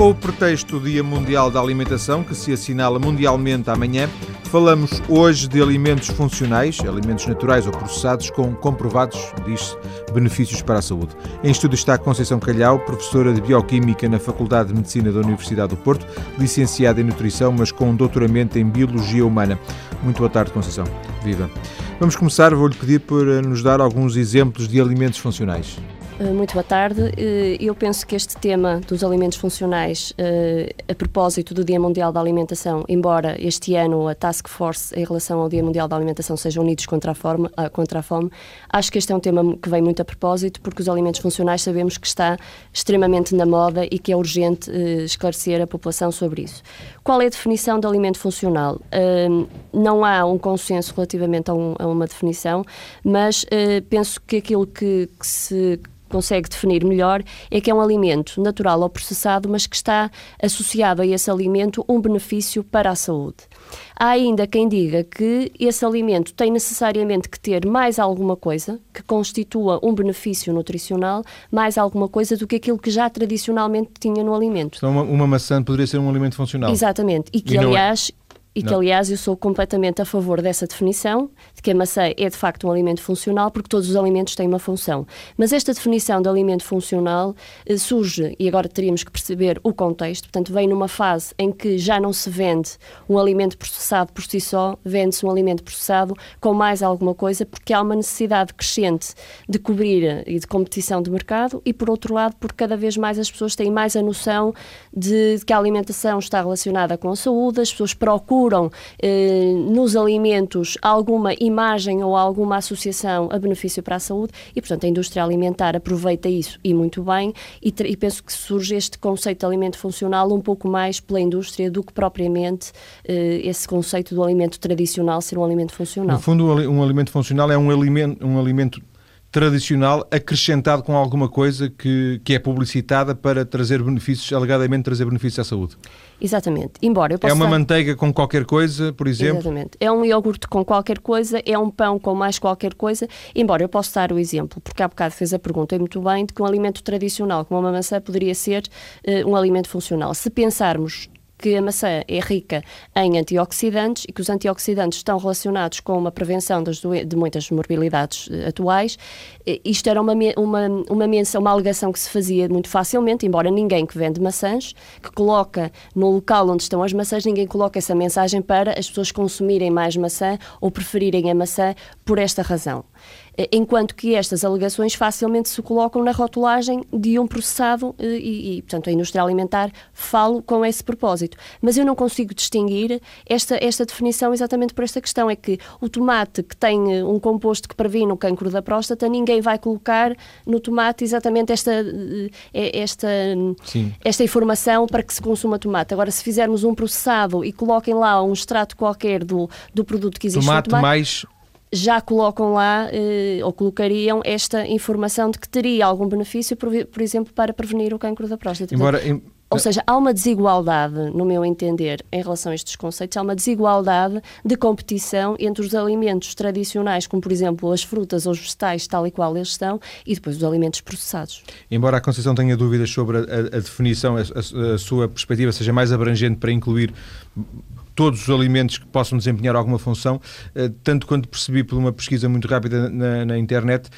Com o pretexto do Dia Mundial da Alimentação, que se assinala mundialmente amanhã, falamos hoje de alimentos funcionais, alimentos naturais ou processados com comprovados, diz benefícios para a saúde. Em estúdio está Conceição Calhau, professora de Bioquímica na Faculdade de Medicina da Universidade do Porto, licenciada em Nutrição, mas com um doutoramento em Biologia Humana. Muito boa tarde, Conceição. Viva. Vamos começar, vou-lhe pedir para nos dar alguns exemplos de alimentos funcionais. Eh, muito boa tarde. Eh, eu penso que este tema dos alimentos funcionais, eh, a propósito do Dia Mundial da Alimentação, embora este ano a Task Force em relação ao Dia Mundial da Alimentação sejam unidos contra a, forma, contra a fome, acho que este é um tema que vem muito a propósito, porque os alimentos funcionais sabemos que está extremamente na moda e que é urgente esclarecer a população sobre isso. Qual é a definição de alimento funcional? Não há um consenso relativamente a uma definição, mas penso que aquilo que, que se consegue definir melhor é que é um alimento natural ou processado, mas que está associado a esse alimento um benefício para a saúde. Há ainda quem diga que esse alimento tem necessariamente que ter mais alguma coisa que constitua um benefício nutricional, mais alguma coisa do que aquilo que já tradicionalmente tinha no alimento. Então, uma, uma maçã poderia ser um alimento funcional. Exatamente. E que, e é- aliás, e que, aliás, eu sou completamente a favor dessa definição, de que a maçã é de facto um alimento funcional, porque todos os alimentos têm uma função. Mas esta definição de alimento funcional eh, surge, e agora teríamos que perceber o contexto, portanto, vem numa fase em que já não se vende um alimento processado por si só, vende-se um alimento processado com mais alguma coisa, porque há uma necessidade crescente de cobrir e de competição de mercado, e por outro lado, porque cada vez mais as pessoas têm mais a noção de que a alimentação está relacionada com a saúde, as pessoas procuram procuram eh, nos alimentos alguma imagem ou alguma associação a benefício para a saúde e, portanto, a indústria alimentar aproveita isso e muito bem e, e penso que surge este conceito de alimento funcional um pouco mais pela indústria do que propriamente eh, esse conceito do alimento tradicional ser um alimento funcional. No fundo, um alimento funcional é um alimento, um alimento tradicional acrescentado com alguma coisa que, que é publicitada para trazer benefícios, alegadamente trazer benefícios à saúde. Exatamente. Embora eu possa É uma dar... manteiga com qualquer coisa, por exemplo? Exatamente. É um iogurte com qualquer coisa, é um pão com mais qualquer coisa, embora eu possa dar o exemplo, porque há bocado fez a pergunta e muito bem, de que um alimento tradicional como uma maçã poderia ser uh, um alimento funcional. Se pensarmos que a maçã é rica em antioxidantes e que os antioxidantes estão relacionados com uma prevenção de muitas morbilidades eh, atuais. Isto era uma, uma, uma menção, uma alegação que se fazia muito facilmente, embora ninguém que vende maçãs, que coloca no local onde estão as maçãs, ninguém coloca essa mensagem para as pessoas consumirem mais maçã ou preferirem a maçã por esta razão. Eh, enquanto que estas alegações facilmente se colocam na rotulagem de um processado eh, e, e, portanto, a indústria alimentar falo com esse propósito. Mas eu não consigo distinguir esta, esta definição exatamente por esta questão, é que o tomate que tem eh, um composto que previne o cancro da próstata, ninguém vai colocar no tomate exatamente esta, esta, esta informação para que se consuma tomate. Agora, se fizermos um processado e coloquem lá um extrato qualquer do, do produto que existe tomate no tomate... mais já colocam lá eh, ou colocariam esta informação de que teria algum benefício, por, por exemplo, para prevenir o cancro da próstata. Embora, ou seja, há uma desigualdade, no meu entender, em relação a estes conceitos, há uma desigualdade de competição entre os alimentos tradicionais, como por exemplo as frutas ou os vegetais, tal e qual eles estão, e depois os alimentos processados. Embora a Conceição tenha dúvidas sobre a, a, a definição, a, a, sua perspectiva seja mais abrangente para incluir todos os alimentos que possam desempenhar alguma função, eh, tanto quanto percebi por uma pesquisa muito rápida na, na internet,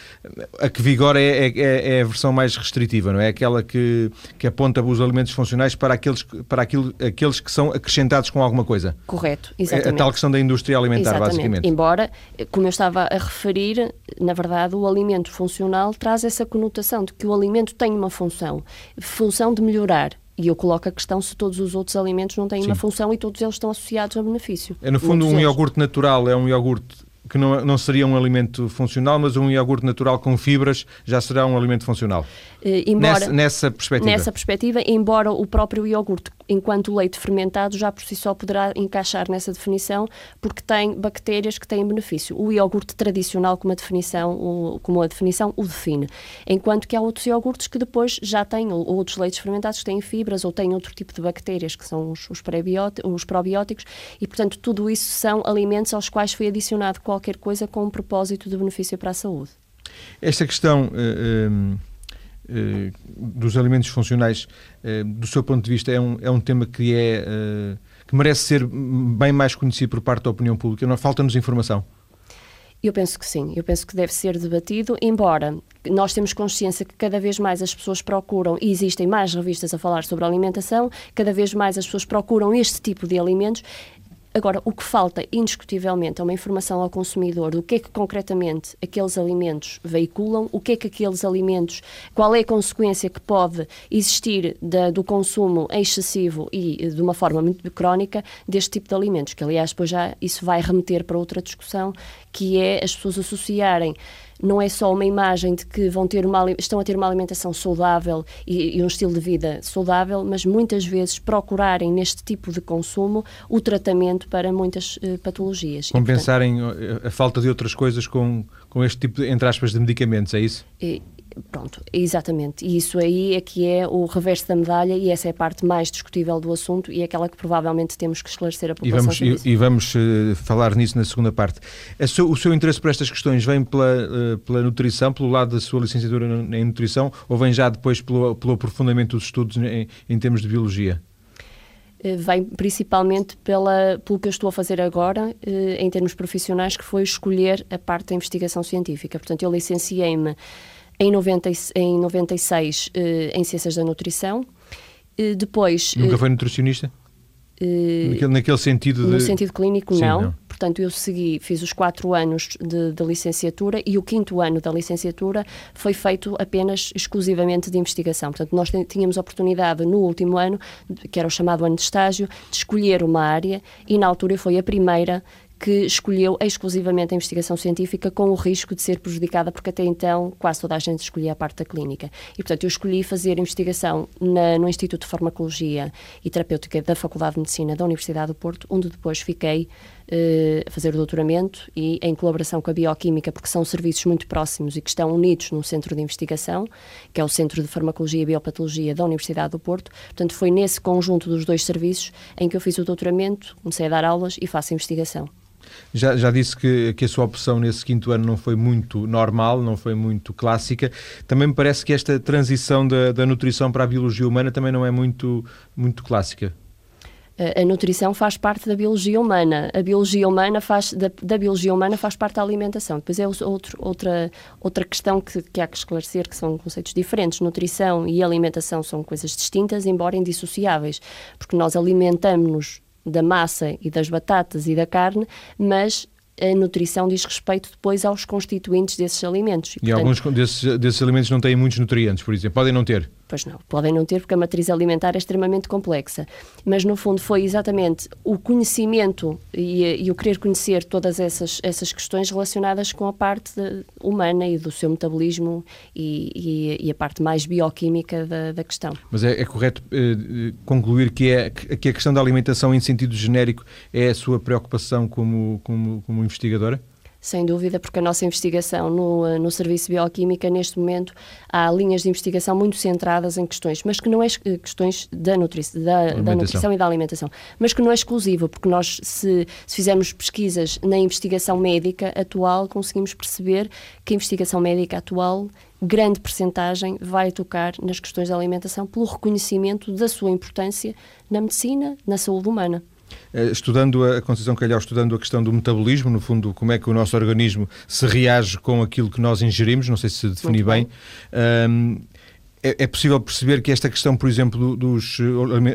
a que vigora é, é, é, a versão mais restritiva, não é? Aquela que, que aponta os alimentos funcionais para, aqueles, para aquilo, aqueles que são acrescentados com alguma coisa. Correto, exatamente. É a tal questão da indústria alimentar, exatamente. basicamente. Embora, como eu estava a referir, na verdade, o alimento funcional traz essa conotação de que o alimento tem uma função, função de melhorar e eu coloco a questão se todos os outros alimentos não têm Sim. uma função e todos eles estão associados a benefício. É, no fundo, um iogurte natural é um iogurte que não, não seria um alimento funcional, mas um iogurte natural com fibras já será um alimento funcional. Uh, embora, nessa, nessa, perspectiva. Nessa perspectiva, embora o próprio iogurte, enquanto leite fermentado, já por si só poderá encaixar nessa definição, porque tem bactérias que têm benefício. O iogurte tradicional, como a definição o, como a definição o define. Enquanto que há outros iogurtes que depois já têm, ou outros leites fermentados que têm fibras ou têm outro tipo de bactérias, que são os, os, os probióticos, e portanto tudo isso são alimentos aos quais foi adicionado qualquer coisa com um propósito de benefício para a saúde. Esta questão. Uh, uh eh, dos alimentos funcionais, eh, do seu ponto de vista, é um, é um tema que, é, eh, que merece ser bem mais conhecido por parte da opinião pública? Falta-nos informação? Eu penso que sim, eu penso que deve ser debatido, embora nós temos consciência que cada vez mais as pessoas procuram, e existem mais revistas a falar sobre alimentação, cada vez mais as pessoas procuram este tipo de alimentos Agora, o que falta, indiscutivelmente, é uma informação ao consumidor do que é que concretamente aqueles alimentos veiculam, o que é que aqueles alimentos, qual é a consequência que pode existir da, do consumo excessivo e de uma forma muito crónica deste tipo de alimentos, que aliás depois já isso vai remeter para outra discussão, que é as pessoas associarem não é só uma imagem de que vão ter uma, estão a ter uma alimentação saudável e, e um estilo de vida saudável, mas muitas vezes procurarem neste tipo de consumo o tratamento para muitas uh, patologias. Compensarem e, portanto, a falta de outras coisas com, com este tipo, de, entre aspas, de medicamentos, é isso? E, Pronto, exatamente. E isso aí é que é o reverso da medalha e essa é a parte mais discutível do assunto e é aquela que provavelmente temos que esclarecer a população. E vamos, e, e vamos uh, falar nisso na segunda parte. Seu, o seu interesse por estas questões vem pela, uh, pela nutrição, pelo lado da sua licenciatura em nutrição ou vem já depois pelo, pelo aprofundamento dos estudos em, em termos de biologia? Eh, vem principalmente pela, pelo que eu estou a fazer agora, em termos profissionais, que foi escolher a parte da investigação científica. Portanto, eu licenciei-me em, 90, em 96 eh, em Ciências da Nutrição. Eh, depois... Nunca eh, foi nutricionista? Naquele, naquele, sentido de... No sentido clínico, Sim, não. não. Portanto, eu segui, fiz os quatro anos de, de, licenciatura e o quinto ano da licenciatura foi feito apenas, exclusivamente de investigação. Portanto, nós tínhamos oportunidade no último ano, que era o chamado ano de estágio, de escolher uma área e na altura foi a primeira que escolheu exclusivamente a investigação científica com o risco de ser prejudicada, porque até então quase toda a gente escolhia a parte da clínica. E, portanto, eu escolhi fazer investigação na, no Instituto de Farmacologia e Terapêutica da Faculdade de Medicina da Universidade do Porto, onde depois fiquei uh, a fazer o doutoramento e em colaboração com a Bioquímica, porque são serviços muito próximos e que estão unidos num centro de investigação, que é o Centro de Farmacologia e Biopatologia da Universidade do Porto. Portanto, foi nesse conjunto dos dois serviços em que eu fiz o doutoramento, comecei a dar aulas e faço investigação. Já, já disse que, que a sua opção nesse quinto ano não foi muito normal, não foi muito clássica. Também me parece que esta transição da, da nutrição para a biologia humana também não é muito, muito clássica a nutrição faz parte da biologia humana. A biologia humana faz da, da biologia humana faz parte da alimentação. Depois é outro, outra outra questão que, que há que esclarecer que são conceitos diferentes. Nutrição e alimentação são coisas distintas, embora indissociáveis, porque nós alimentamos-nos da massa e das batatas e da carne, mas a nutrição diz respeito depois aos constituintes desses alimentos. E, e portanto, alguns desses, desses alimentos não têm muitos nutrientes, por exemplo, podem não ter? Pois não, podem não ter porque a matriz alimentar é extremamente complexa. Mas no fundo foi exatamente o conhecimento e, e o querer conhecer todas essas, essas questões relacionadas com a parte de, humana e do seu metabolismo e, e, e, a parte mais bioquímica da, da questão. Mas é, é correto eh, concluir que, é, que a questão da alimentação em sentido genérico é a sua preocupação como, como, como investigadora? Sem dúvida, porque a nossa investigação no, eh, no Serviço de Bioquímica, neste momento, há linhas de investigação muito centradas em questões, mas que não é eh, questões da, nutri da, da nutrição e da alimentação, mas que não é exclusivo, porque nós, se, se fizermos pesquisas na investigação médica atual, conseguimos perceber que a investigação médica atual grande percentagem vai tocar nas questões da alimentação pelo reconhecimento da sua importância na medicina, na saúde humana. Eh, estudando a Conceição Calhau, estudando a questão do metabolismo, no fundo, como é que o nosso organismo se reage com aquilo que nós ingerimos, não sei se defini bem. bem. é, é, possível perceber que esta questão, por exemplo, dos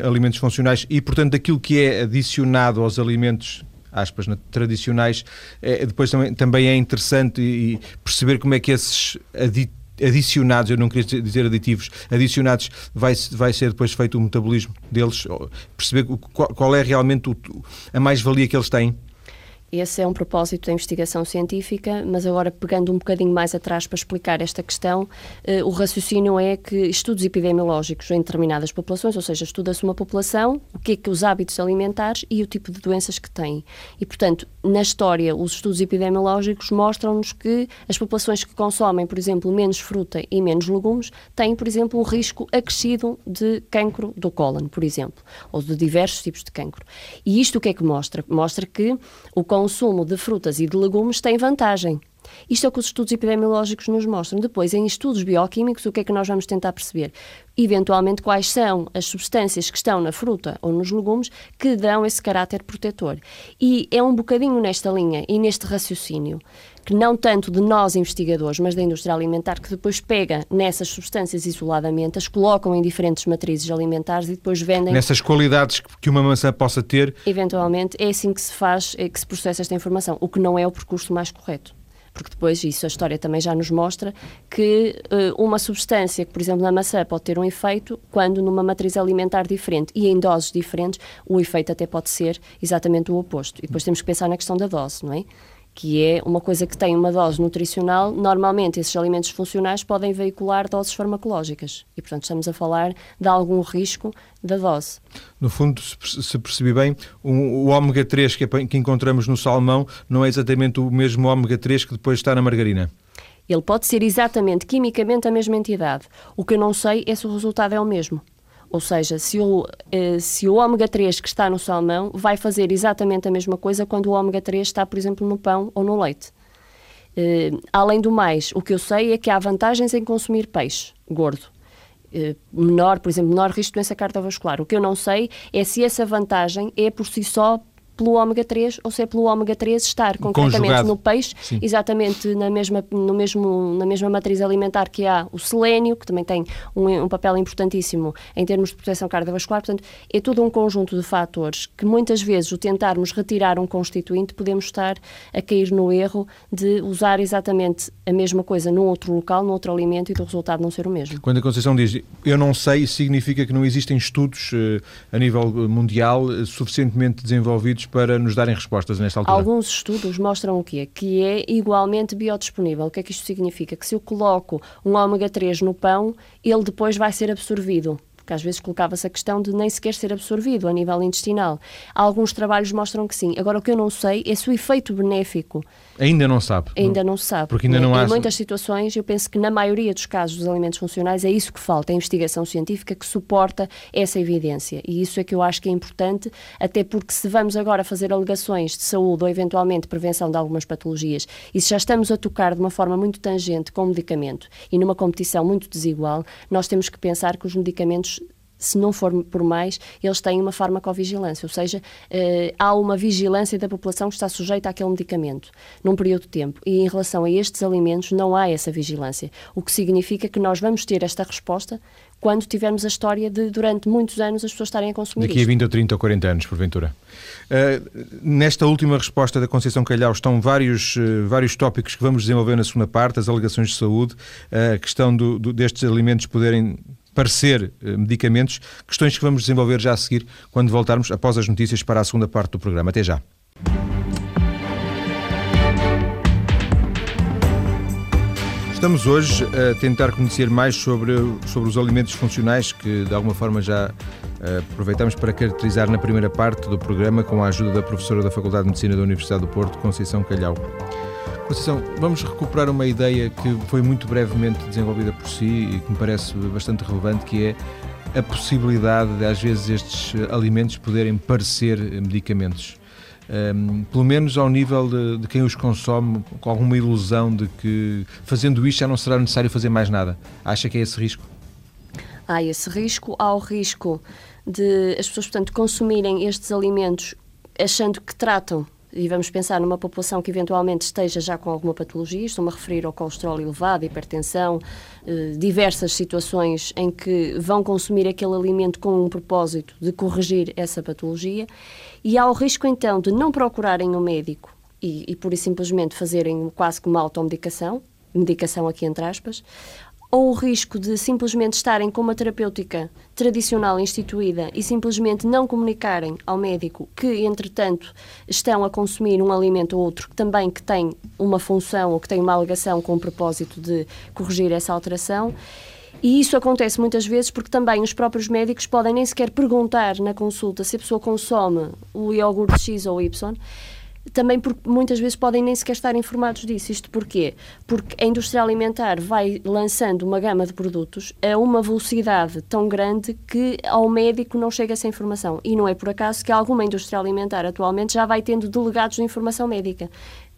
alimentos funcionais e, portanto, daquilo que é adicionado aos alimentos aspas, tradicionais, é, depois também, também é interessante e perceber como é que esses aditivos adicionados, eu não queria dizer aditivos, adicionados, vai, vai ser depois feito o metabolismo deles, perceber qual, qual é realmente o, a mais-valia que eles têm esse é um propósito da investigação científica, mas agora pegando um bocadinho mais atrás para explicar esta questão, eh, o raciocínio é que estudos epidemiológicos em determinadas populações, ou seja, estuda-se uma população, o que é que os hábitos alimentares e o tipo de doenças que têm. E, portanto, na história, os estudos epidemiológicos mostram-nos que as populações que consomem, por exemplo, menos fruta e menos legumes, têm, por exemplo, um risco acrescido de cancro do cólon, por exemplo, ou de diversos tipos de cancro. E isto o que é que mostra? Mostra que o consumo de frutas e de legumes tem vantagem. Isto é o que os estudos epidemiológicos nos mostram. Depois, em estudos bioquímicos, o que é que nós vamos tentar perceber? Eventualmente, quais são as substâncias que estão na fruta ou nos legumes que dão esse caráter protetor. E é um bocadinho nesta linha e neste raciocínio que não tanto de nós investigadores, mas da indústria alimentar, que depois pega nessas substâncias isoladamente, as colocam em diferentes matrizes alimentares e depois vendem. Nessas qualidades que uma maçã possa ter. Eventualmente, é assim que se faz, é que se processa esta informação, o que não é o percurso mais correto porque depois isso a história também já nos mostra que uh, uma substância que, por exemplo, na maçã pode ter um efeito, quando numa matriz alimentar diferente e em doses diferentes, o efeito até pode ser exatamente o oposto. E depois temos que pensar na questão da dose, não é? Que é uma coisa que tem uma dose nutricional, normalmente esses alimentos funcionais podem veicular doses farmacológicas. E, portanto, estamos a falar de algum risco da dose. No fundo, se percebi bem, o, ômega 3 que, é que encontramos no salmão não é exatamente o mesmo ômega 3 que depois está na margarina. Ele pode ser exatamente quimicamente a mesma entidade. O que eu não sei é se o resultado é o mesmo. Ou seja, se o, eh, se o ômega 3 que está no salmão vai fazer exatamente a mesma coisa quando o ômega 3 está, por exemplo, no pão ou no leite. Uh, além do mais, o que eu sei é que há vantagens em consumir peixe gordo. Uh, menor, por exemplo, menor risco de doença cardiovascular. O que eu não sei é se essa vantagem é por si só pelo ômega 3 ou se é pelo ômega 3 estar concretamente Conjugado. no peixe, Sim. exatamente na mesma, no mesmo, na mesma matriz alimentar que há o selênio, que também tem um, um papel importantíssimo em termos de proteção cardiovascular. Portanto, é todo um conjunto de fatores que muitas vezes, o tentarmos retirar um constituinte, podemos estar a cair no erro de usar exatamente a mesma coisa num outro local, num outro alimento e do resultado não ser o mesmo. Quando a Conceição diz eu não sei, significa que não existem estudos uh, a nível mundial uh, suficientemente desenvolvidos para nos darem respostas nesta altura? Alguns estudos mostram o quê? Que é igualmente biodisponível. O que é que isto significa? Que se eu coloco um ômega 3 no pão, ele depois vai ser absorvido porque às vezes colocava-se a questão de nem sequer ser absorvido a nível intestinal. Alguns trabalhos mostram que sim. Agora, o que eu não sei é se o efeito benéfico Ainda não sabe. Ainda não sabe. Porque ainda não há... em muitas situações, eu penso que na maioria dos casos dos alimentos funcionais é isso que falta, a investigação científica que suporta essa evidência. E isso é que eu acho que é importante, até porque se vamos agora fazer alegações de saúde ou eventualmente prevenção de algumas patologias, e se já estamos a tocar de uma forma muito tangente com o medicamento e numa competição muito desigual, nós temos que pensar que os medicamentos se não for por mais, eles têm uma farmacovigilância, ou seja, eh, há uma vigilância da população que está sujeita àquele medicamento num período de tempo. E em relação a estes alimentos não há essa vigilância, o que significa que nós vamos ter esta resposta quando tivermos a história de, durante muitos anos, as pessoas estarem a consumir Daqui isto. a 20 ou 30 ou 40 anos, porventura. Uh, nesta última resposta da Conceição Calhau estão vários, uh, vários tópicos que vamos desenvolver na segunda parte, as alegações de saúde, uh, a questão do, do, destes alimentos poderem parecer eh, medicamentos, questões que vamos desenvolver já a seguir quando voltarmos após as notícias para a segunda parte do programa. Até já. Estamos hoje a tentar conhecer mais sobre, sobre os alimentos funcionais que de alguma forma já uh, aproveitamos para caracterizar na primeira parte do programa com a ajuda da professora da Faculdade de Medicina da Universidade do Porto, Conceição Calhau. Conceição, vamos recuperar uma ideia que foi muito brevemente desenvolvida por si e que me parece bastante relevante, que é a possibilidade de às vezes estes alimentos poderem parecer medicamentos. Um, pelo menos ao nível de, de, quem os consome, com alguma ilusão de que fazendo isto já não será necessário fazer mais nada. Acha que é esse risco? Há esse risco, há o risco de as pessoas, portanto, consumirem estes alimentos achando que tratam e vamos pensar numa população que eventualmente esteja já com alguma patologia, estou-me a referir ao colesterol elevado, hipertensão, eh, diversas situações em que vão consumir aquele alimento com um propósito de corrigir essa patologia, e há o risco então de não procurarem um médico e, e por simplesmente fazerem quase que uma automedicação, medicação aqui entre aspas, ou o risco de simplesmente estarem com uma terapêutica tradicional instituída e simplesmente não comunicarem ao médico que, entretanto, estão a consumir um alimento ou outro que também que tem uma função ou que tem uma alegação com o propósito de corrigir essa alteração. E isso acontece muitas vezes porque também os próprios médicos podem nem sequer perguntar na consulta se a pessoa consome o iogurte X ou Y, também porque muitas vezes podem nem sequer estar informados disso. Isto porquê? Porque a indústria alimentar vai lançando uma gama de produtos a uma velocidade tão grande que ao médico não chega essa informação. E não é por acaso que alguma indústria alimentar atualmente já vai tendo delegados de informação médica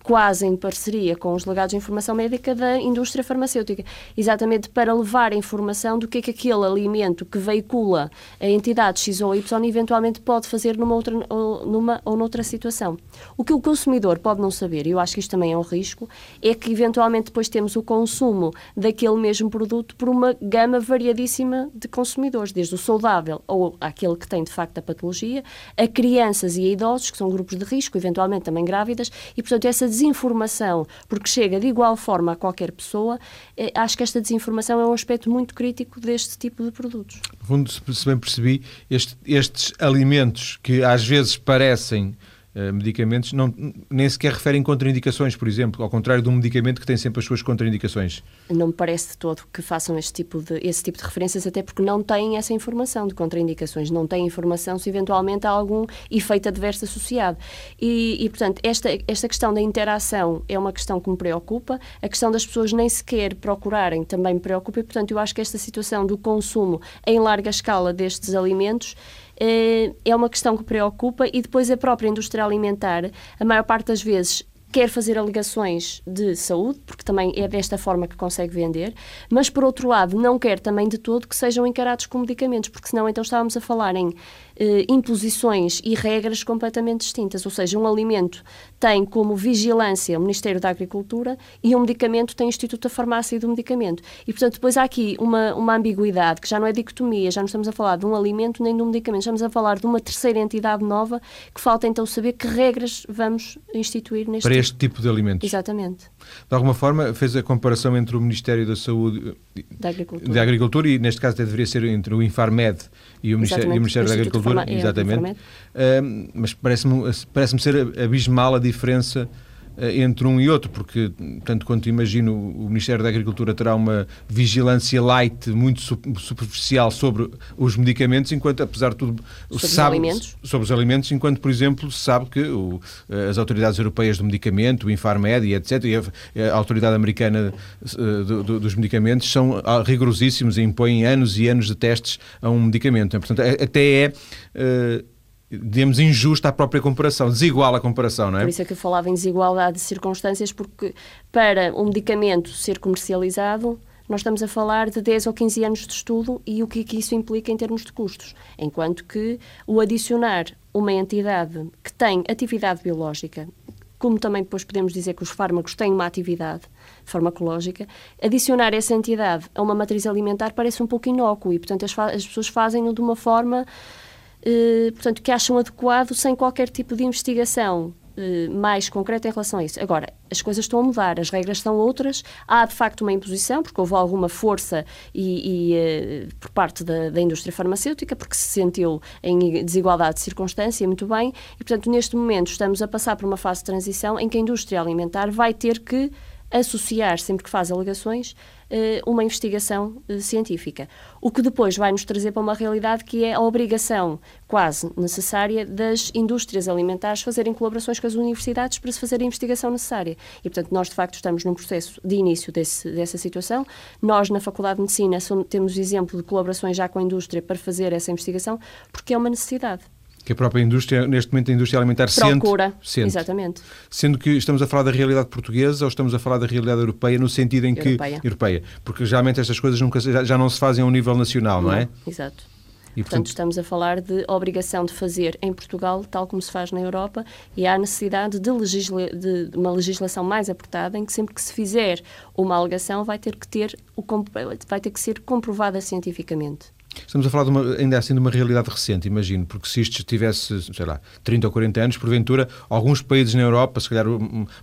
quase em parceria com os legados de informação médica da indústria farmacêutica, exatamente para levar a informação do que é que aquele alimento que veicula a entidade X ou Y eventualmente pode fazer numa, outra, ou, numa ou noutra situação. O que o consumidor pode não saber, e eu acho que isto também é um risco, é que eventualmente depois temos o consumo daquele mesmo produto por uma gama variadíssima de consumidores, desde o saudável ou aquele que tem de facto a patologia, a crianças e a idosos, que são grupos de risco, eventualmente também grávidas, e portanto essa desinformação, porque chega de igual forma a qualquer pessoa, eh, acho que esta desinformação é um aspecto muito crítico deste tipo de produtos. No fundo, se bem percebi, este, estes alimentos que às vezes parecem Uh, medicamentos não, nem sequer referem contraindicações, por exemplo, ao contrário de um medicamento que tem sempre as suas contraindicações. Não me parece de todo que façam este tipo de, esse tipo de referências, até porque não têm essa informação de contraindicações, não têm informação se eventualmente há algum efeito adverso associado. E, e, portanto, esta, esta questão da interação é uma questão que me preocupa, a questão das pessoas nem sequer procurarem também me preocupa, e, portanto, eu acho que esta situação do consumo em larga escala destes alimentos eh, é uma questão que preocupa e depois a própria indústria alimentar, a maior parte das vezes quer fazer alegações de saúde, porque também é desta forma que consegue vender, mas por outro lado não quer também de todo que sejam encarados como medicamentos, porque senão então estávamos a falar em eh, imposições e regras completamente distintas. Ou seja, um alimento tem como vigilância o Ministério da Agricultura e um medicamento tem o Instituto da Farmácia e do Medicamento. E, portanto, depois há aqui uma, uma ambiguidade, que já não é dicotomia, já não estamos a falar de um alimento nem de um medicamento, estamos a falar de uma terceira entidade nova que falta então saber que regras vamos instituir neste Para tipo. este tipo de alimentos. Exatamente. De alguma forma, fez a comparação entre o Ministério da Saúde da Agricultura, da Agricultura e, neste caso, deveria ser entre o Infarmed e o Ministério, e o Ministério da Agricultura, exatamente. Uh, mas parece-me parece ser abismal a diferença entre um e outro, porque, tanto quanto imagino, o Ministério da Agricultura terá uma vigilância light muito superficial sobre os medicamentos, enquanto, apesar de tudo, sobre sabe, os alimentos. sobre os alimentos, enquanto, por exemplo, se sabe que o, as autoridades europeias do medicamento, o Infarmed e etc., e a, a autoridade americana do, do, dos medicamentos são ah, rigorosíssimos e impõem anos e anos de testes a um medicamento. Portanto, até é. Digamos, injusta a própria comparação, desigual a comparação, não é? Por isso é que eu falava em desigualdade de circunstâncias, porque para um medicamento ser comercializado, nós estamos a falar de 10 ou 15 anos de estudo e o que, que isso implica em termos de custos. Enquanto que o adicionar uma entidade que tem atividade biológica, como também depois podemos dizer que os fármacos têm uma atividade farmacológica, adicionar essa entidade a uma matriz alimentar parece um pouco inócuo e, portanto, as, as pessoas fazem-no de uma forma eh, portanto, que acham adequado sem qualquer tipo de investigação eh, mais concreta em relação a isso. Agora, as coisas estão a mudar, as regras são outras, há de facto uma imposição, porque houve alguma força e, e uh, por parte da, da, indústria farmacêutica, porque se sentiu em desigualdade de circunstância, muito bem, e portanto, neste momento estamos a passar por uma fase de transição em que a indústria alimentar vai ter que associar, sempre que faz alegações, eh, uma investigação eh, científica. O que depois vai nos trazer para uma realidade que é a obrigação quase necessária das indústrias alimentares fazerem colaborações com as universidades para se fazer a investigação necessária. E, portanto, nós de facto estamos num processo de início desse, dessa situação. Nós, na Faculdade de Medicina, temos exemplo de colaborações já com a indústria para fazer essa investigação, porque é uma necessidade que a própria indústria, neste momento a indústria alimentar Procura, sente, sente. exatamente. Sendo que estamos a falar da realidade portuguesa ou estamos a falar da realidade europeia no sentido em que... Europeia. europeia porque geralmente estas coisas nunca, já, já não se fazem a um nível nacional, não, não é? Exato. E, portanto, portanto, estamos a falar de obrigação de fazer em Portugal, tal como se faz na Europa, e há necessidade de, legisla de uma legislação mais apertada, em que sempre que se fizer uma alegação vai ter que ter o vai ter que ser comprovada cientificamente. Estamos a falar de uma, ainda assim de uma realidade recente, imagino, porque se isto tivesse, sei lá, 30 ou 40 anos, porventura, alguns países na Europa, se calhar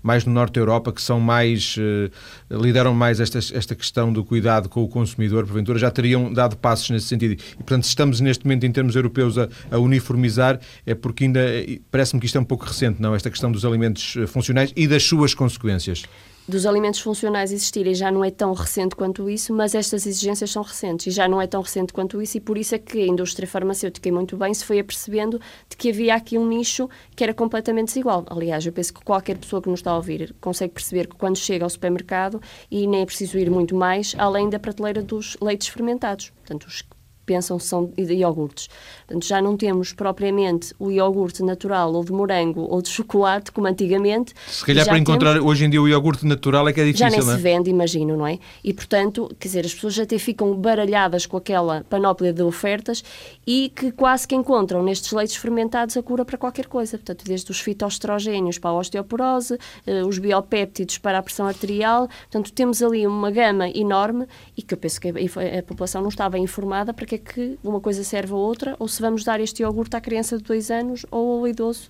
mais no norte da Europa, que são mais, uh, lideram mais esta, esta questão do cuidado com o consumidor, porventura, já teriam dado passos nesse sentido. E, portanto, se estamos neste momento, em termos europeus, a, a uniformizar, é porque ainda, parece-me que isto é um pouco recente, não? Esta questão dos alimentos eh, funcionais e das suas consequências dos alimentos funcionais existirem já não é tão recente quanto isso, mas estas exigências são recentes e já não é tão recente quanto isso, e por isso é que a indústria farmacêutica, e muito bem, se foi apercebendo de que havia aqui um nicho que era completamente desigual. Aliás, eu penso que qualquer pessoa que nos está a ouvir consegue perceber que quando chega ao supermercado, e nem é preciso ir muito mais, além da prateleira dos leites fermentados, portanto, os pensam são iogurtes. Portanto, já não temos propriamente o iogurte natural ou de morango ou de chocolate, como antigamente. Se calhar para encontrar temos... hoje em dia o iogurte natural é que é difícil, Já nem é? se vende, imagino, não é? E, portanto, quer dizer, as pessoas até ficam baralhadas com aquela panóplia de ofertas e que quase que encontram nestes leites fermentados a cura para qualquer coisa. Portanto, desde os fitoestrogénios para a osteoporose, eh, os biopéptidos para a pressão arterial. Portanto, temos ali uma gama enorme e que eu penso que a, a população não estava informada para que é que uma coisa serve a outra ou se vamos dar este iogurte à criança de dois anos ou ao idoso.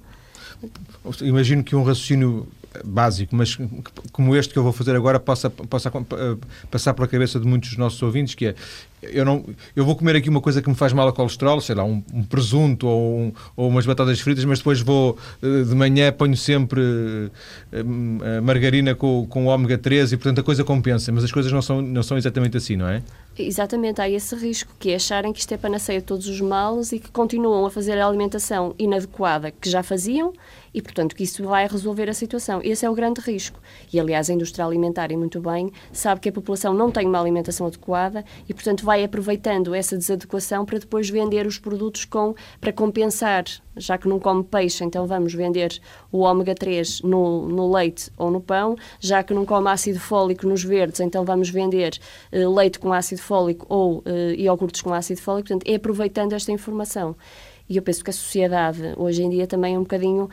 Imagino que um raciocínio básico, mas como este que eu vou fazer agora possa, possa passar pela cabeça de muitos dos nossos ouvintes, que é eu, não, eu vou comer aqui uma coisa que me faz mal a colesterol, sei lá, um, um presunto ou, um, ou, umas batatas fritas, mas depois vou eh, de manhã ponho sempre uh, margarina com, com ômega 3 e portanto a coisa compensa, mas as coisas não são, não são exatamente assim, não é? Exatamente, há esse risco, que é acharem que isto é panaceia de todos os males e que continuam a fazer a alimentação inadequada que já faziam e, portanto, que isso vai resolver a situação. Esse é o grande risco. E, aliás, a indústria alimentar, e muito bem, sabe que a população não tem uma alimentação adequada e, portanto, vai aproveitando essa desadequação para depois vender os produtos com, para compensar. Já que não come peixe, então vamos vender o ômega 3 no, no leite ou no pão. Já que não come ácido fólico nos verdes, então vamos vender uh, leite com ácido fólico ou uh, iogurtes com ácido fólico. Portanto, é aproveitando esta informação. E eu penso que a sociedade, hoje em dia, também é um bocadinho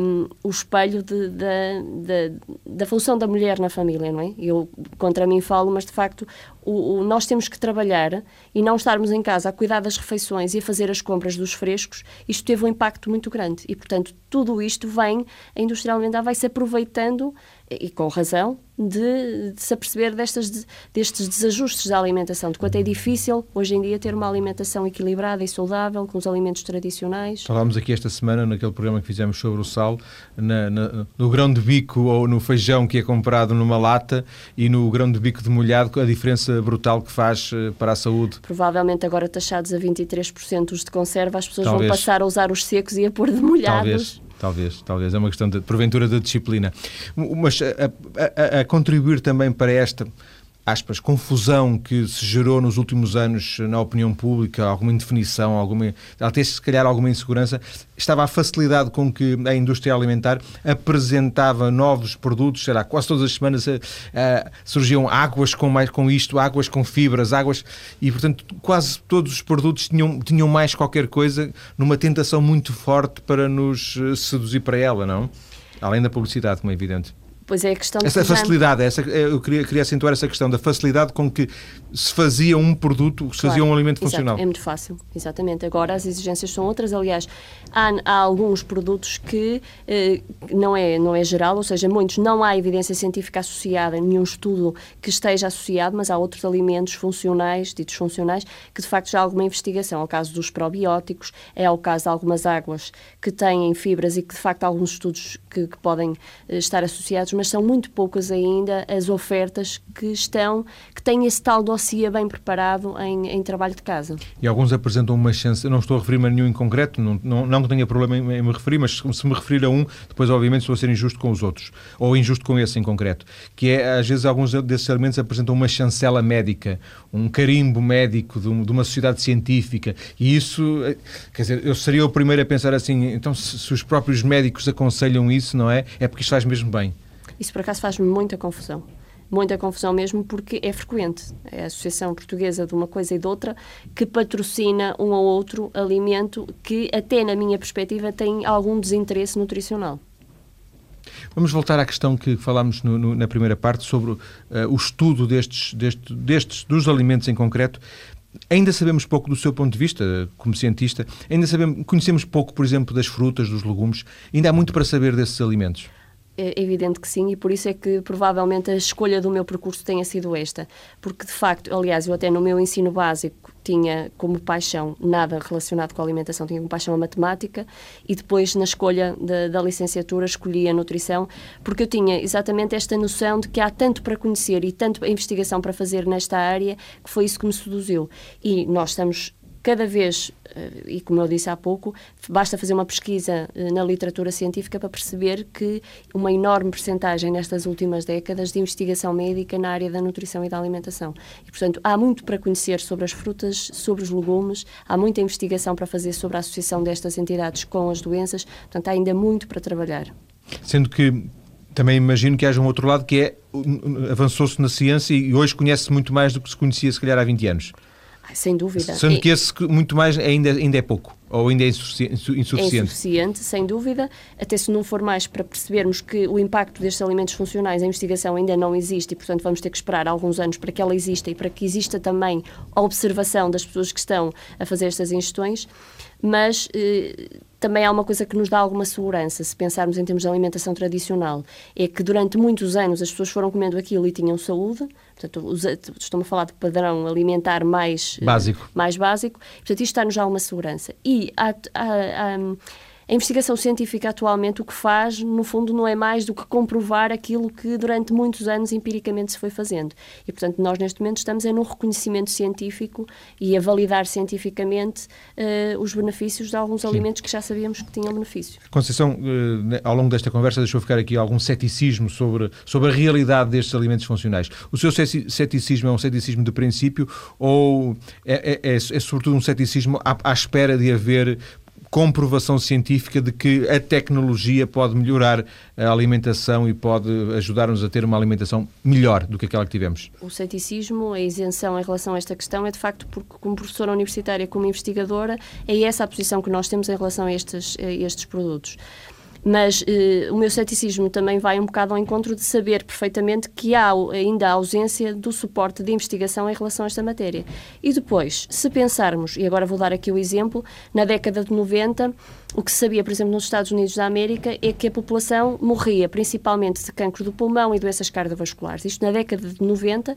um, o espelho de, de, de, da função da mulher na família, não é? Eu contra mim falo, mas de facto o, o, nós temos que trabalhar e não estarmos em casa a cuidar das refeições e a fazer as compras dos frescos, isto teve um impacto muito grande. E, portanto, tudo isto vem, a indústria alimentar vai se aproveitando e com razão, de, de se aperceber destas, destes desajustes da alimentação, de quanto é difícil hoje em dia ter uma alimentação equilibrada e saudável, com os alimentos tradicionais. Falámos aqui esta semana, naquele programa que fizemos sobre o sal, na, na, no grão de bico ou no feijão que é comprado numa lata e no grão de bico de molhado, a diferença brutal que faz eh, para a saúde. Provavelmente agora taxados a 23% os de conserva, as pessoas Talvez. vão passar a usar os secos e a pôr de molhados. Talvez. Talvez, talvez. É uma questão, de, porventura, de disciplina. Mas a, a, a contribuir também para esta aspas, confusão que se gerou nos últimos anos na opinião pública, alguma indefinição, alguma, até se calhar alguma insegurança, estava a facilidade com que a indústria alimentar apresentava novos produtos, será quase todas as semanas uh, surgiam águas com mais com isto, águas com fibras, águas e portanto quase todos os produtos tinham tinham mais qualquer coisa numa tentação muito forte para nos eh, seduzir para ela, não? Além da publicidade, como é evidente. Pois é a questão Essa facilidade, essa, eu queria, queria acentuar essa questão da facilidade com que se fazia um produto, se claro, fazia um alimento exato, funcional. É muito fácil, exatamente. Agora as exigências são outras. Aliás, há, há alguns produtos que eh, não, é, não é geral, ou seja, muitos não há evidência científica associada, nenhum estudo que esteja associado, mas há outros alimentos funcionais, ditos funcionais, que de facto já há alguma investigação. É o caso dos probióticos, é o caso de algumas águas que têm fibras e que de facto há alguns estudos que, que podem eh, estar associados mas são muito poucas ainda as ofertas que estão, que têm esse tal dossiê bem preparado em, em trabalho de casa. E alguns apresentam uma chance, não estou a referir-me a nenhum em concreto, não, não, não que tenha problema em, em, me referir, mas se me referir a um, depois obviamente estou a ser injusto com os outros, ou injusto com esse em concreto, que é, às vezes, alguns desses alimentos apresentam uma chancela médica, um carimbo médico de, de uma sociedade científica, e isso, eh, quer dizer, eu seria o primeiro a pensar assim, então se, se os próprios médicos aconselham isso, não é? É porque isto faz mesmo bem. Isso por acaso faz-me muita confusão. Muita confusão mesmo porque é frequente. É a Associação Portuguesa de uma coisa e de outra que patrocina um ou outro alimento que, até na minha perspectiva, tem algum desinteresse nutricional. Vamos voltar à questão que falámos no, no, na primeira parte sobre uh, o estudo destes, destes, destes, dos alimentos em concreto. Ainda sabemos pouco do seu ponto de vista, como cientista, ainda sabemos, conhecemos pouco, por exemplo, das frutas, dos legumes. Ainda há muito para saber desses alimentos. É evidente que sim, e por isso é que provavelmente a escolha do meu percurso tenha sido esta. Porque, de facto, aliás, eu até no meu ensino básico tinha como paixão nada relacionado com a alimentação, tinha como paixão a matemática, e depois, na escolha da, da licenciatura, escolhi a nutrição, porque eu tinha exatamente esta noção de que há tanto para conhecer e tanto investigação para fazer nesta área, que foi isso que me seduziu. E nós estamos cada vez, eh, e como eu disse há pouco, basta fazer uma pesquisa eh, na literatura científica para perceber que uma enorme percentagem nestas últimas décadas de investigação médica na área da nutrição e da alimentação. E, portanto, há muito para conhecer sobre as frutas, sobre os legumes, há muita investigação para fazer sobre a associação destas entidades com as doenças, portanto, há ainda muito para trabalhar. Sendo que também imagino que haja um outro lado que é avançou-se na ciência e hoje conhece muito mais do que se conhecia se calhar há 20 anos. Sem dúvida. Sendo que esse muito mais ainda, ainda é pouco, ou ainda é insuficiente. É insuficiente, sem dúvida, até se não for mais para percebermos que o impacto destes alimentos funcionais, a investigação ainda não existe e, portanto, vamos ter que esperar alguns anos para que ela exista e para que exista também a observação das pessoas que estão a fazer estas ingestões mas eh, também há uma coisa que nos dá alguma segurança, se pensarmos em termos de alimentação tradicional, é que durante muitos anos as pessoas foram comendo aquilo e tinham saúde, portanto, estou-me a falar de padrão alimentar mais básico, mais básico portanto, isto está-nos já uma segurança. E há, há, há a investigação científica atualmente o que faz, no fundo, não é mais do que comprovar aquilo que durante muitos anos empiricamente se foi fazendo. E, portanto, nós neste momento estamos em um reconhecimento científico e a validar cientificamente uh, os benefícios de alguns Sim. alimentos que já sabíamos que tinham benefícios. Conceição, uh, ao longo desta conversa deixou ficar aqui algum ceticismo sobre, sobre a realidade destes alimentos funcionais. O seu ceticismo é um ceticismo de princípio ou é, é, é, é sobretudo um ceticismo à, à espera de haver comprovação científica de que a tecnologia pode melhorar a alimentação e pode ajudar-nos a ter uma alimentação melhor do que aquela que tivemos. O ceticismo, a isenção em relação a esta questão é de facto porque, como professora universitária, como investigadora, é essa a posição que nós temos em relação a estes, a estes produtos. Mas eh, o meu ceticismo também vai um bocado ao encontro de saber perfeitamente que há ainda a ausência do suporte de investigação em relação a esta matéria. E depois, se pensarmos, e agora vou dar aqui o exemplo, na década de 90, o que se sabia, por exemplo, nos Estados Unidos da América é que a população morria principalmente de cancro do pulmão e doenças cardiovasculares. Isto na década de 90.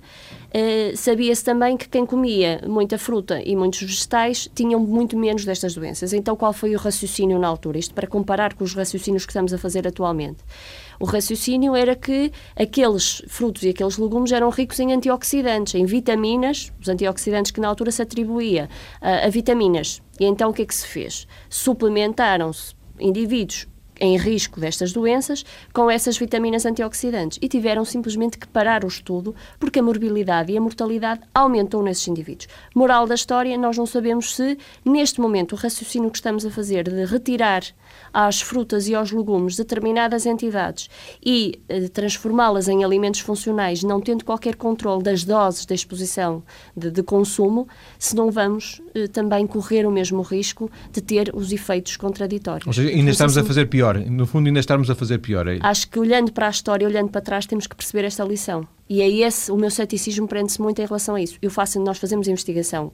Eh, Sabia-se também que quem comia muita fruta e muitos vegetais tinham muito menos destas doenças. Então, qual foi o raciocínio na altura? Isto para comparar com os raciocínios que estamos a fazer atualmente. O raciocínio era que aqueles frutos e aqueles legumes eram ricos em antioxidantes, em vitaminas, os antioxidantes que na altura se atribuía a, a vitaminas. E então o que é que se fez? Suplementaram-se indivíduos em risco destas doenças com essas vitaminas antioxidantes e tiveram simplesmente que parar o estudo porque a morbilidade e a mortalidade aumentou nesses indivíduos. Moral da história, nós não sabemos se neste momento o raciocínio que estamos a fazer de retirar às frutas e aos legumes determinadas entidades e eh, transformá-las em alimentos funcionais, não tendo qualquer controle das doses da exposição de, de consumo, se não vamos eh, também correr o mesmo risco de ter os efeitos contraditórios. Ou seja, ainda estamos assim, a fazer pior pior. No fundo, ainda estamos a fazer pior. É? Acho que olhando para a história, olhando para trás, temos que perceber esta lição. E é esse, o meu ceticismo prende-se muito em relação a isso. Eu faço, nós fazemos investigação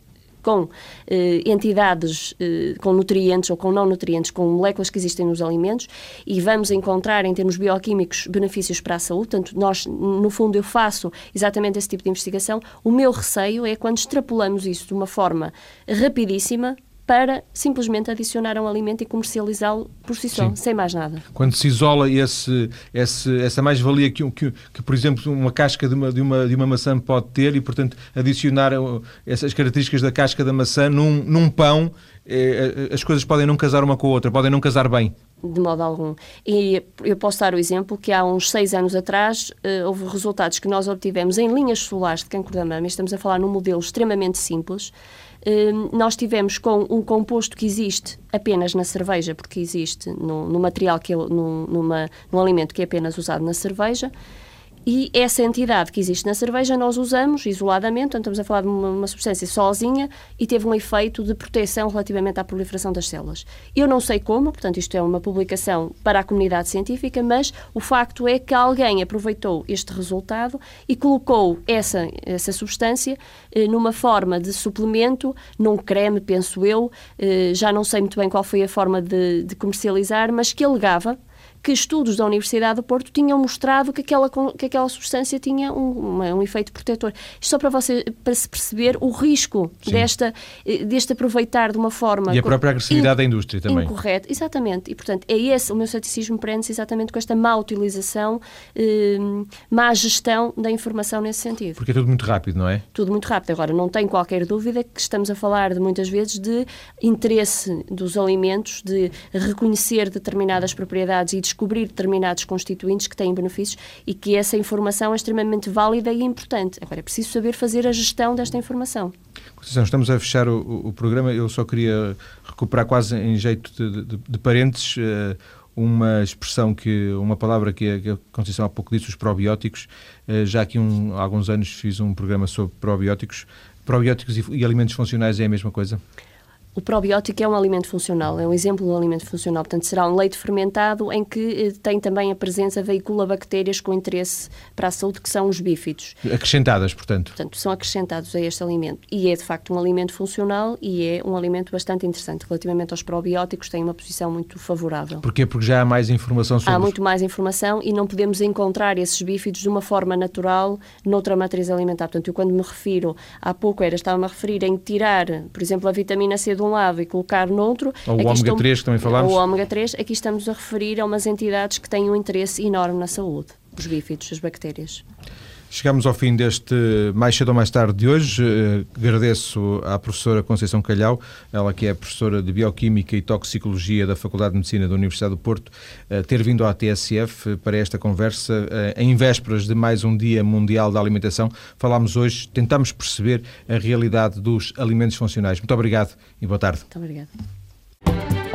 com eh, entidades eh, com nutrientes ou com não nutrientes, com moléculas que existem nos alimentos e vamos encontrar em termos bioquímicos benefícios para a saúde. Portanto, nós, no fundo, eu faço exatamente esse tipo de investigação. O meu receio é quando extrapolamos isso de uma forma rapidíssima para simplesmente adicionar um alimento e comercializá-lo por si só, Sim. sem mais nada. Quando se isola esse, esse, essa mais-valia que, que, que, por exemplo, uma casca de uma, de, uma, de uma maçã pode ter e, portanto, adicionar essas características da casca da maçã num, num pão, eh, as coisas podem não casar uma com a outra, podem não casar bem. De modo algum. E eu posso dar o exemplo que há uns seis anos atrás uh, houve resultados que nós obtivemos em linhas solares de cancro da mama. Estamos a falar num modelo extremamente simples, nós tivemos com um composto que existe apenas na cerveja, porque existe no, no material que é, no, numa, num alimento que é apenas usado na cerveja, e essa entidade que existe na cerveja nós usamos isoladamente, então estamos a falar de uma, uma, substância sozinha e teve um efeito de proteção relativamente à proliferação das células. Eu não sei como, portanto isto é uma publicação para a comunidade científica, mas o facto é que alguém aproveitou este resultado e colocou essa, essa substância eh, numa forma de suplemento, num creme, penso eu, eh, já não sei muito bem qual foi a forma de, de comercializar, mas que alegava que estudos da Universidade do Porto tinham mostrado que aquela, que aquela substância tinha um, um efeito protetor. Isto só para, você, para se perceber o risco desta, eh, deste aproveitar de uma forma... E a própria agressividade da indústria também. Incorreto, exatamente. E, portanto, é esse, o meu ceticismo prende-se exatamente com esta má utilização, eh, má gestão da informação nesse sentido. Porque é tudo muito rápido, não é? Tudo muito rápido. Agora, não tenho qualquer dúvida que estamos a falar de muitas vezes de interesse dos alimentos, de reconhecer determinadas propriedades e descobrir determinados constituintes que têm benefícios e que essa informação é extremamente válida e importante. Agora, é preciso saber fazer a gestão desta informação. Estamos a fechar o, o, programa. Eu só queria recuperar quase em jeito de, de, de parênteses uh, uma expressão que, uma palavra que a, Conceição há pouco disse, os probióticos. Uh, já aqui um, há alguns anos fiz um programa sobre probióticos. Probióticos e, e alimentos funcionais é a mesma coisa? O probiótico é um alimento funcional, é um exemplo de um alimento funcional. Portanto, será um leite fermentado em que eh, tem também a presença, veicula bactérias com interesse para a saúde, que são os bífidos. Acrescentadas, portanto. Portanto, são acrescentados a este alimento. E é, de facto, um alimento funcional e é um alimento bastante interessante. Relativamente aos probióticos, tem uma posição muito favorável. Porquê? Porque já há mais informação sobre... Há muito mais informação e não podemos encontrar esses bífidos de uma forma natural noutra matriz alimentar. Portanto, eu quando me refiro, há pouco era, estava-me a referir em tirar, por exemplo, a vitamina C do um lado e colocar noutro. Ou o ômega estou, 3 que também falámos. O ômega 3, aqui estamos a referir a umas entidades que têm um interesse enorme na saúde, os bífidos, as bactérias. Chegamos ao fim deste Mais Cedo ou Mais Tarde de hoje. Uh, agradeço à professora Conceição Calhau, ela que é professora de Bioquímica e Toxicologia da Faculdade de Medicina da Universidade do Porto, uh, ter vindo à TSF para esta conversa em vésperas de mais um Dia Mundial da Alimentação. Falámos hoje, tentamos perceber a realidade dos alimentos funcionais. Muito obrigado e boa tarde. Muito obrigada.